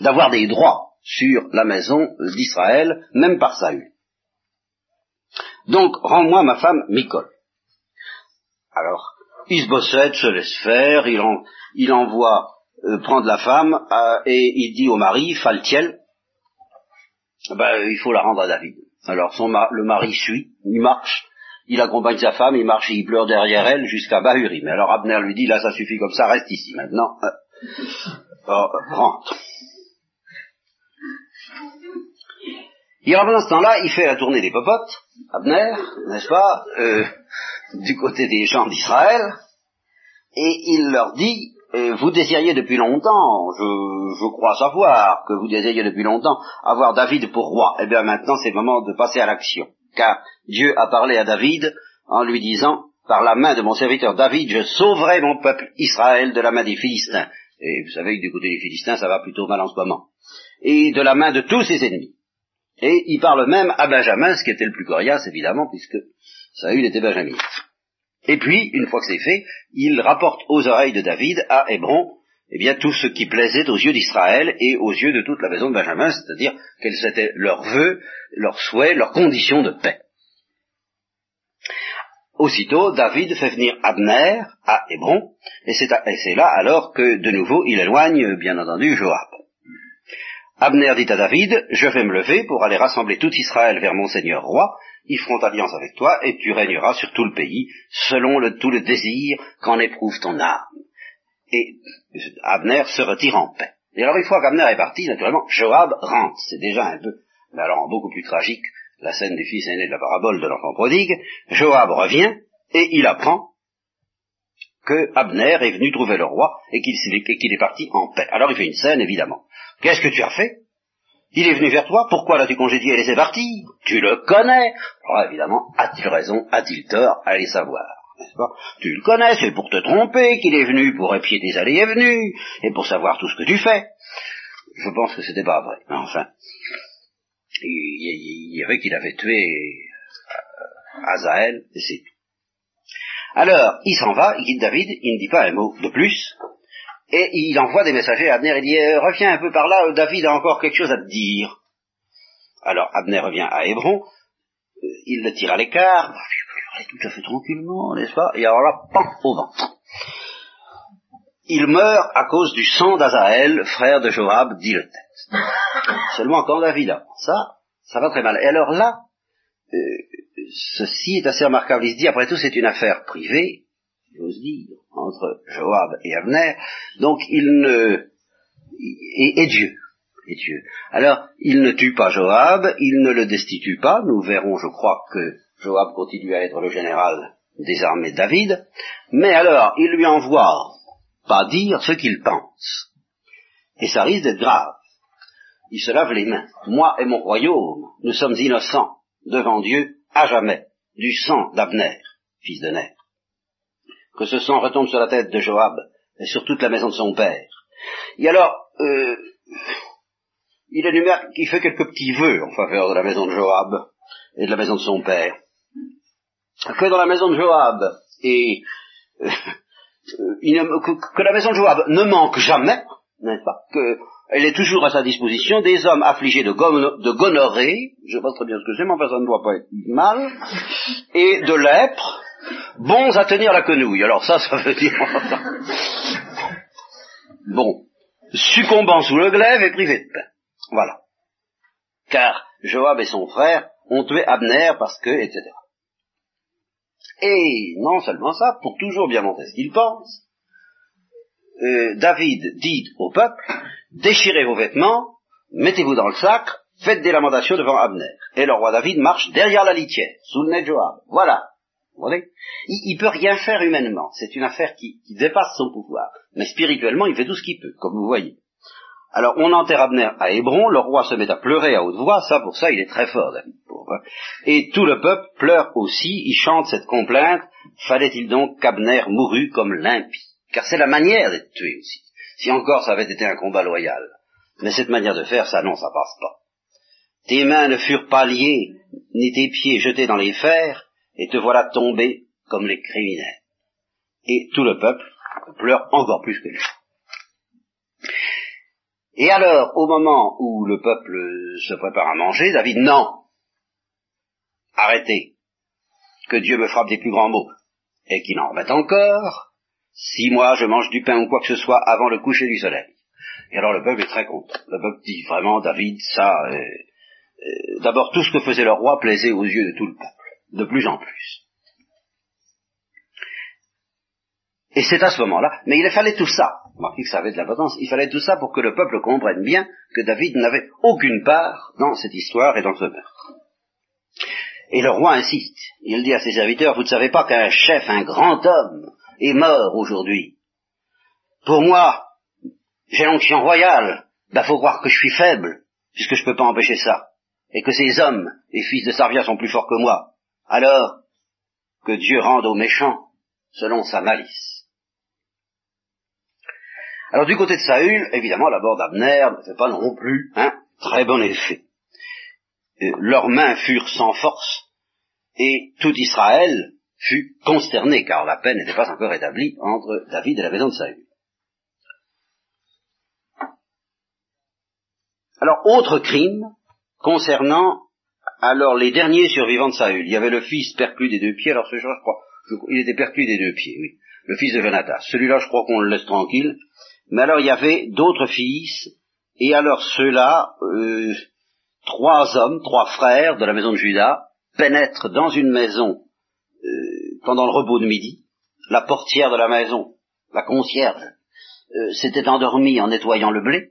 d'avoir des droits sur la maison d'Israël, même par Saül. Donc, rends-moi ma femme Micol. Alors, Isboset se laisse faire, il, il envoie prendre la femme euh, et il dit au mari, Faltiel, ben, il faut la rendre à David. Alors le mari suit, il marche, il accompagne sa femme, il marche et il pleure derrière elle jusqu'à Bahurim. Alors Abner lui dit, là ça suffit comme ça, reste ici maintenant. Euh, rentre. Et pendant ce temps-là, il fait la tournée des popotes, Abner, n'est-ce pas, euh, du côté des gens d'Israël, et il leur dit, vous désiriez depuis longtemps, je, je, crois savoir que vous désiriez depuis longtemps avoir David pour roi. Eh bien maintenant c'est le moment de passer à l'action, car Dieu a parlé à David en lui disant, par la main de mon serviteur David, je sauverai mon peuple Israël de la main des Philistins. Et vous savez que du côté des Philistins, ça va plutôt mal en ce moment. Et de la main de tous ses ennemis. Et il parle même à Benjamin, ce qui était le plus coriace, évidemment, puisque Saül était Benjamin. Et puis, une fois que c'est fait, il rapporte aux oreilles de David, à Hébron, eh bien, tout ce qui plaisait aux yeux d'Israël et aux yeux de toute la maison de Benjamin, c'est-à-dire quels étaient leurs vœux, leurs souhaits, leurs conditions de paix. Aussitôt, David fait venir Abner à Hébron, et c'est là alors que, de nouveau, il éloigne, bien entendu, Joab. Abner dit à David, je vais me lever pour aller rassembler tout Israël vers mon Seigneur roi, ils feront alliance avec toi, et tu régneras sur tout le pays, selon le, tout le désir qu'en éprouve ton âme. Et Abner se retire en paix. Et alors une fois qu'Abner est parti, naturellement, Joab rentre. C'est déjà un peu, mais alors beaucoup plus tragique, la scène des fils aînés de la parabole de l'enfant prodigue, Joab revient et il apprend que Abner est venu trouver le roi et qu'il est parti en paix. Alors il fait une scène, évidemment. Qu'est-ce que tu as fait? Il est venu vers toi, pourquoi l'as-tu congédié? Et laissé partir Tu le connais. Alors évidemment, a-t-il raison, a-t-il tort? Allez savoir. Pas? Tu le connais, c'est pour te tromper qu'il est venu pour épier tes allées et venues, et pour savoir tout ce que tu fais. Je pense que c'était pas vrai, mais enfin il y avait qu'il avait tué euh, Azaël, et c'est tout. Alors, il s'en va, il quitte David, il ne dit pas un mot de plus, et il envoie des messagers à Abner, il dit, euh, reviens un peu par là, David a encore quelque chose à te dire. Alors, Abner revient à Hébron, euh, il le tire à l'écart, il tout à fait tranquillement, n'est-ce pas, et alors là, pan, au vent. Il meurt à cause du sang d'Azaël, frère de Joab, dit le texte. Seulement quand David a ça, ça va très mal. Et alors là, euh, ceci est assez remarquable. Il se dit, après tout, c'est une affaire privée, j'ose dire, entre Joab et Abner, donc il ne... et, Dieu. Alors, il ne tue pas Joab, il ne le destitue pas, nous verrons, je crois, que Joab continue à être le général des armées de David, mais alors, il lui envoie pas dire ce qu'il pense. Et ça risque d'être grave. Il se lave les mains. Moi et mon royaume, nous sommes innocents devant Dieu à jamais du sang d'Abner, fils de Ner. Que ce sang retombe sur la tête de Joab et sur toute la maison de son père. Et alors, euh, il énumère, il fait quelques petits vœux en faveur de la maison de Joab et de la maison de son père. Que dans la maison de Joab et euh, que, la maison de Joab ne manque jamais, n'est-ce pas, qu'elle est toujours à sa disposition des hommes affligés de, de gonorrhée, je sais pas très bien ce que c'est, mais enfin ça ne doit pas être mal, et de lèpre, bons à tenir la quenouille. Alors ça, ça veut dire... bon, succombant sous le glaive et privé de pain. Voilà. Car Joab et son frère ont tué Abner parce que, etc. Et non seulement ça, pour toujours bien montrer ce qu'il pense, euh, David dit au peuple, déchirez vos vêtements, mettez-vous dans le sac, faites des lamentations devant Abner. Et le roi David marche derrière la litière, sous le nez de Joab. Voilà. Il, ne peut rien faire humainement. C'est une affaire qui, dépasse son pouvoir. Mais spirituellement, il fait tout ce qu'il peut, comme vous voyez. Alors on enterre Abner à Hébron, le roi se met à pleurer à haute voix, ça pour ça il est très fort, David. Et tout le peuple pleure aussi, il chante cette complainte, fallait-il donc qu'Abner mourût comme l'impie? Car c'est la manière d'être tué aussi. Si encore ça avait été un combat loyal. Mais cette manière de faire, ça non, ça passe pas. Tes mains ne furent pas liées, ni tes pieds jetés dans les fers, et te voilà tombé comme les criminels. Et tout le peuple pleure encore plus que lui. Et alors, au moment où le peuple se prépare à manger, David, non, arrêtez, que Dieu me frappe des plus grands mots, et qu'il en remette encore, si moi je mange du pain ou quoi que ce soit avant le coucher du soleil. Et alors le peuple est très content. Le peuple dit vraiment, David, ça, euh, euh, d'abord tout ce que faisait le roi plaisait aux yeux de tout le peuple, de plus en plus. Et c'est à ce moment-là, mais il fallait tout ça, remarquez que ça avait de l'importance, il fallait tout ça pour que le peuple comprenne bien que David n'avait aucune part dans cette histoire et dans ce meurtre. Et le roi insiste, il dit à ses serviteurs, vous ne savez pas qu'un chef, un grand homme, est mort aujourd'hui. Pour moi, j'ai l'onction royale, ben faut croire que je suis faible, puisque je ne peux pas empêcher ça, et que ces hommes, les fils de Sarvia, sont plus forts que moi. Alors, que Dieu rende aux méchants selon sa malice. Alors du côté de Saül, évidemment, la mort d'Abner ne fait pas non plus un très bon effet. Euh, leurs mains furent sans force, et tout Israël fut consterné, car la paix n'était pas encore établie entre David et la maison de Saül. Alors, autre crime concernant alors les derniers survivants de Saül. Il y avait le fils perclus des deux pieds, alors ce jour, je crois, il était perclus des deux pieds, oui. Le fils de Jonathan. Celui-là, je crois qu'on le laisse tranquille. Mais alors il y avait d'autres fils, et alors ceux-là, euh, trois hommes, trois frères de la maison de Judas, pénètrent dans une maison euh, pendant le repos de midi. La portière de la maison, la concierge, euh, s'était endormie en nettoyant le blé.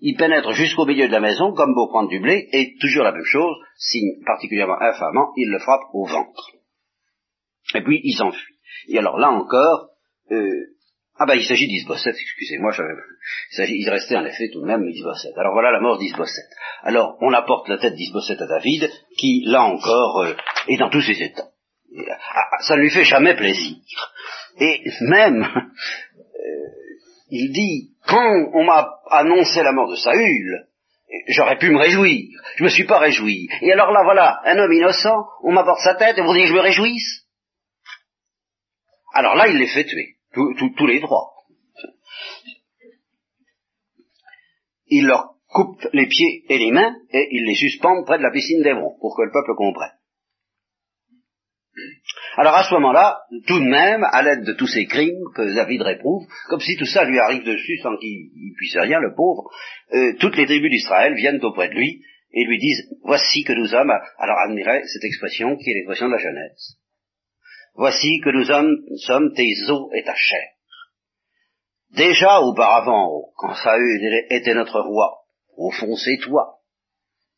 Ils pénètrent jusqu'au milieu de la maison, comme pour prendre du blé, et toujours la même chose, signe particulièrement infamant, ils le frappent au ventre. Et puis ils s'enfuient. Et alors là encore, ah ben il s'agit d'Isbosset, excusez-moi, il, il restait en effet tout de même Isbosset. Alors voilà la mort d'Isbosset. Alors on apporte la tête d'Isbosset à David, qui là encore euh, est dans tous ses états. Ah, ah, ça ne lui fait jamais plaisir. Et même, euh, il dit, quand on m'a annoncé la mort de Saül, j'aurais pu me réjouir. Je me suis pas réjoui. Et alors là, voilà, un homme innocent, on m'apporte sa tête et vous dites que je me réjouisse. Alors là, il les fait tuer tous les trois. Il leur coupe les pieds et les mains et il les suspend près de la piscine d'Hébron pour que le peuple comprenne. Alors à ce moment-là, tout de même, à l'aide de tous ces crimes que David réprouve, comme si tout ça lui arrive dessus sans qu'il puisse rien, le pauvre, euh, toutes les tribus d'Israël viennent auprès de lui et lui disent, voici que nous sommes, alors admirez cette expression qui est l'expression de la jeunesse, Voici que nous sommes tes os et ta chair. Déjà auparavant, quand Saül était notre roi, au fond c'est toi.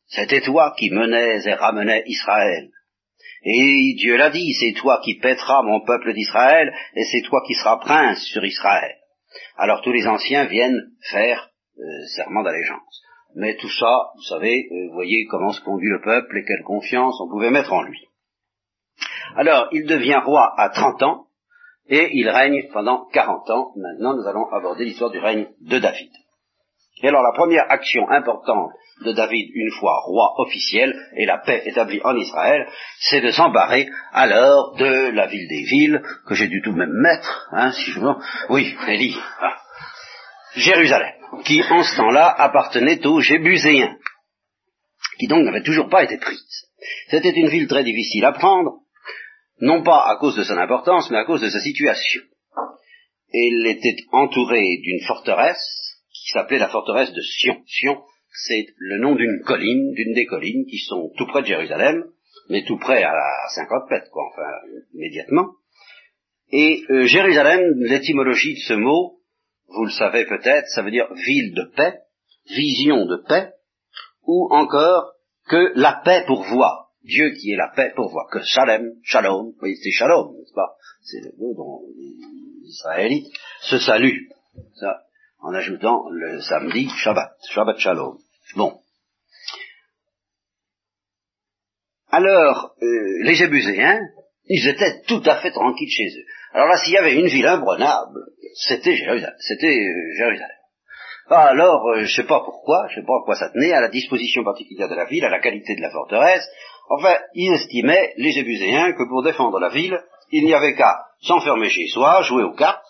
C'était toi qui menais et ramenais Israël. Et Dieu l'a dit, c'est toi qui pèteras mon peuple d'Israël, et c'est toi qui seras prince sur Israël. Alors tous les anciens viennent faire euh, serment d'allégeance. Mais tout ça, vous savez, euh, voyez comment se conduit le peuple et quelle confiance on pouvait mettre en lui. Alors, il devient roi à 30 ans, et il règne pendant 40 ans. Maintenant, nous allons aborder l'histoire du règne de David. Et alors, la première action importante de David, une fois roi officiel et la paix établie en Israël, c'est de s'emparer alors de la ville des villes, que j'ai dû tout même mettre, hein, si je veux. Oui, Élie. Ah. Jérusalem, qui en ce temps-là appartenait aux Jébuséens, qui donc n'avait toujours pas été prise. C'était une ville très difficile à prendre, non pas à cause de son importance, mais à cause de sa situation. Elle était entourée d'une forteresse qui s'appelait la forteresse de Sion. Sion, c'est le nom d'une colline, d'une des collines qui sont tout près de Jérusalem, mais tout près à 50 mètres, quoi, enfin, immédiatement. Et euh, Jérusalem, l'étymologie de ce mot, vous le savez peut-être, ça veut dire ville de paix, vision de paix, ou encore que la paix pourvoit. Dieu qui est la paix pour voir que Shalem, Shalom, oui, c'est Shalom, n'est-ce pas? C'est le mot dont les Israélites se saluent. En ajoutant le samedi Shabbat, Shabbat Shalom. Bon. Alors, euh, les Jébuséens, ils étaient tout à fait tranquilles chez eux. Alors là, s'il y avait une ville imprenable, c'était Jérusalem. C'était euh, Jérusalem. Alors, euh, je sais pas pourquoi, je sais pas à quoi ça tenait, à la disposition particulière de la ville, à la qualité de la forteresse. Enfin, ils estimaient, les Jébuséens, que pour défendre la ville, il n'y avait qu'à s'enfermer chez soi, jouer aux cartes,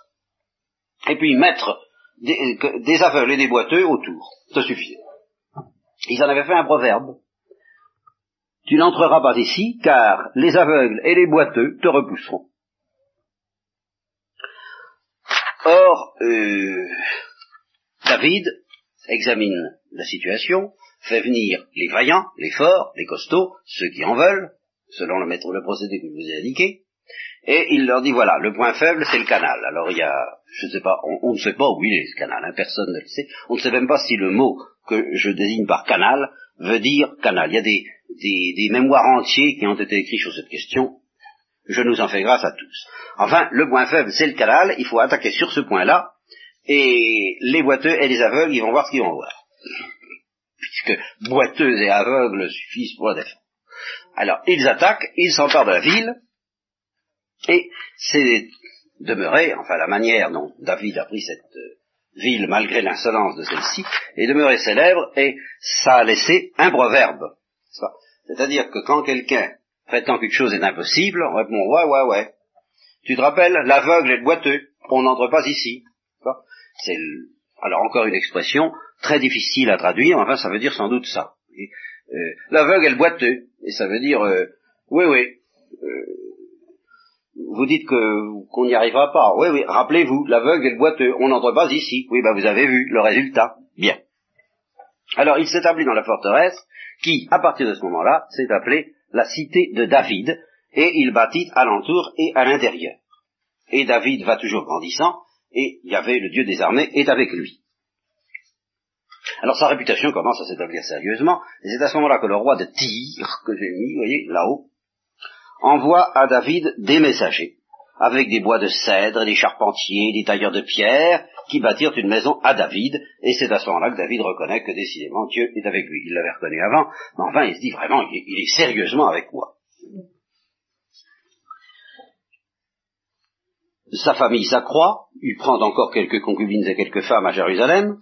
et puis mettre des, des aveugles et des boiteux autour. Ça suffisait. Ils en avaient fait un proverbe. Tu n'entreras pas ici, car les aveugles et les boiteux te repousseront. Or, euh, David examine la situation, fait venir les vaillants, les forts, les costauds, ceux qui en veulent, selon le, maître, le procédé que je vous ai indiqué, et il leur dit voilà, le point faible c'est le canal. Alors il y a, je ne sais pas, on, ne sait pas où il est ce canal, hein, personne ne le sait. On ne sait même pas si le mot que je désigne par canal veut dire canal. Il y a des, des, mémoires entiers qui ont été écrits sur cette question. Je nous en fais grâce à tous. Enfin, le point faible c'est le canal, il faut attaquer sur ce point-là, et les boiteux et les aveugles, ils vont voir ce qu'ils vont voir. Puisque boiteux et aveugles suffisent pour la défense. Alors, ils attaquent, ils s'emparent de la ville, et c'est demeuré, enfin la manière dont David a pris cette euh, ville malgré l'insolence de celle-ci, est demeuré célèbre et ça a laissé un proverbe. C'est-à-dire que quand quelqu'un prétend qu'une chose est impossible, on répond ouais, ouais, ouais. Tu te rappelles, l'aveugle et le boiteux, on n'entre pas ici. C'est alors encore une expression très difficile à traduire, enfin ça veut dire sans doute ça. Euh, l'aveugle et le boiteux, et ça veut dire euh, oui, oui, vous dites que qu'on n'y arrivera pas. Oui, oui, rappelez-vous, l'aveugle et le boiteux, on n'entre pas ici. Oui, ben vous avez vu le résultat. Bien. Alors il s'établit dans la forteresse, qui, à partir de ce moment-là, s'est appelée la cité de David, et il bâtit alentour et à l'intérieur. Et David va toujours grandissant, et il y avait le Dieu des armées est avec lui. Alors sa réputation commence à s'établir sérieusement, et c'est à ce moment-là que le roi de Tyr, que j'ai mis, vous voyez, là-haut, envoie à David des messagers, avec des bois de cèdre, des charpentiers, des tailleurs de pierre, qui bâtirent une maison à David, et c'est à ce moment-là que David reconnaît que décidément Dieu est avec lui. Il l'avait reconnu avant, mais enfin il se dit vraiment, il est, sérieusement avec moi. Sa famille s'accroît, il prend encore quelques concubines et quelques femmes à Jérusalem,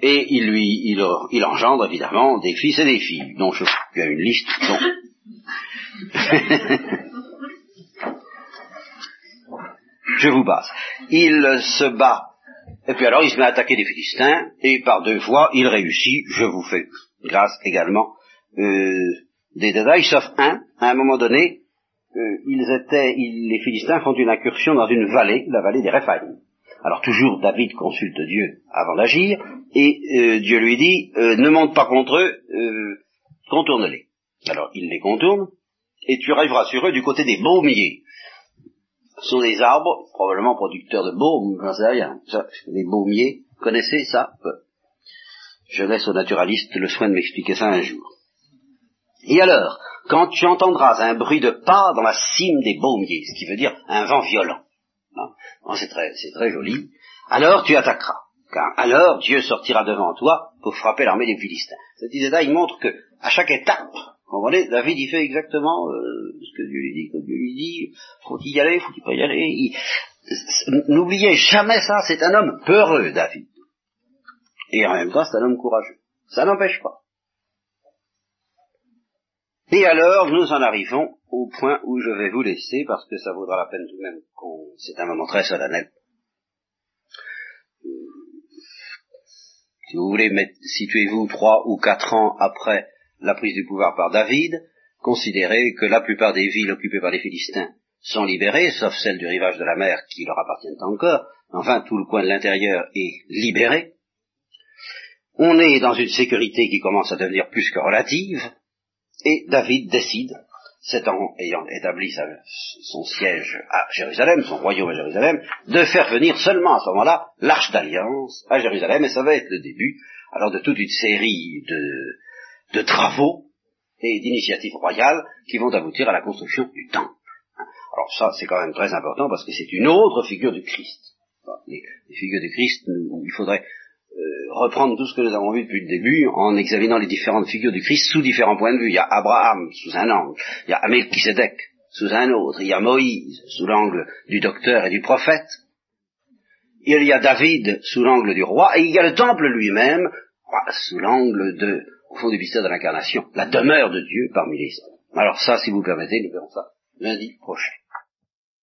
et il lui, il, engendre évidemment des fils et des filles, dont je, il y a une liste, Je vous passe. Il se bat. Et puis alors il se met à attaquer les Philistins, et par deux fois il réussit, je vous fais grâce également euh, des détails, sauf un, à un moment donné, euh, ils étaient, les Philistins font une incursion dans une vallée, la vallée des Réphaïm. Alors toujours David consulte Dieu avant d'agir, et euh, Dieu lui dit, ne monte pas contre eux, contourne-les. Alors il les contourne, et tu arriveras sur eux du côté des baumiers. Ce sont des arbres, probablement producteurs de baume, j'en sais rien. Les baumiers, connaissez ça Je laisse aux naturalistes le soin de m'expliquer ça un jour. Et alors, quand tu entendras un bruit de pas dans la cime des baumiers, ce qui veut dire un vent violent, hein, c'est très, très joli, alors tu attaqueras. Car alors Dieu sortira devant toi pour frapper l'armée des Philistins. Cette idée-là, il montre que à chaque étape comprenez? David, il fait exactement euh, ce que Dieu lui dit. Quand Dieu lui dit, faut y aller, faut-il pas y aller N'oubliez jamais ça, c'est un homme peureux, David. Et en même temps, c'est un homme courageux. Ça n'empêche pas. Et alors, nous en arrivons au point où je vais vous laisser, parce que ça vaudra la peine tout de même qu'on... C'est un moment très solennel. Si vous voulez, situez-vous trois ou quatre ans après la prise du pouvoir par David, considérez que la plupart des villes occupées par les Philistins sont libérées, sauf celle du rivage de la mer qui leur appartient encore, enfin tout le coin de l'intérieur est libéré. On est dans une sécurité qui commence à devenir plus que relative, et David décide, ayant établi son siège à Jérusalem, son royaume à Jérusalem, de faire venir seulement à ce moment-là l'arche d'alliance à Jérusalem, et ça va être le début alors de toute une série de, de travaux et d'initiatives royales qui vont aboutir à la construction du temple. Alors ça, c'est quand même très important parce que c'est une autre figure du Christ. Les, figures du Christ, il faudrait euh, reprendre tout ce que nous avons vu depuis le début en examinant les différentes figures du Christ sous différents points de vue. Il y a Abraham sous un angle, il y a Amelchisedec sous un autre, il y a Moïse sous l'angle du docteur et du prophète, il y a David sous l'angle du roi, et il y a le temple lui-même sous l'angle de, au fond du mystère de l'incarnation, la demeure de Dieu parmi les hommes. Alors ça, si vous permettez, nous verrons ça lundi prochain.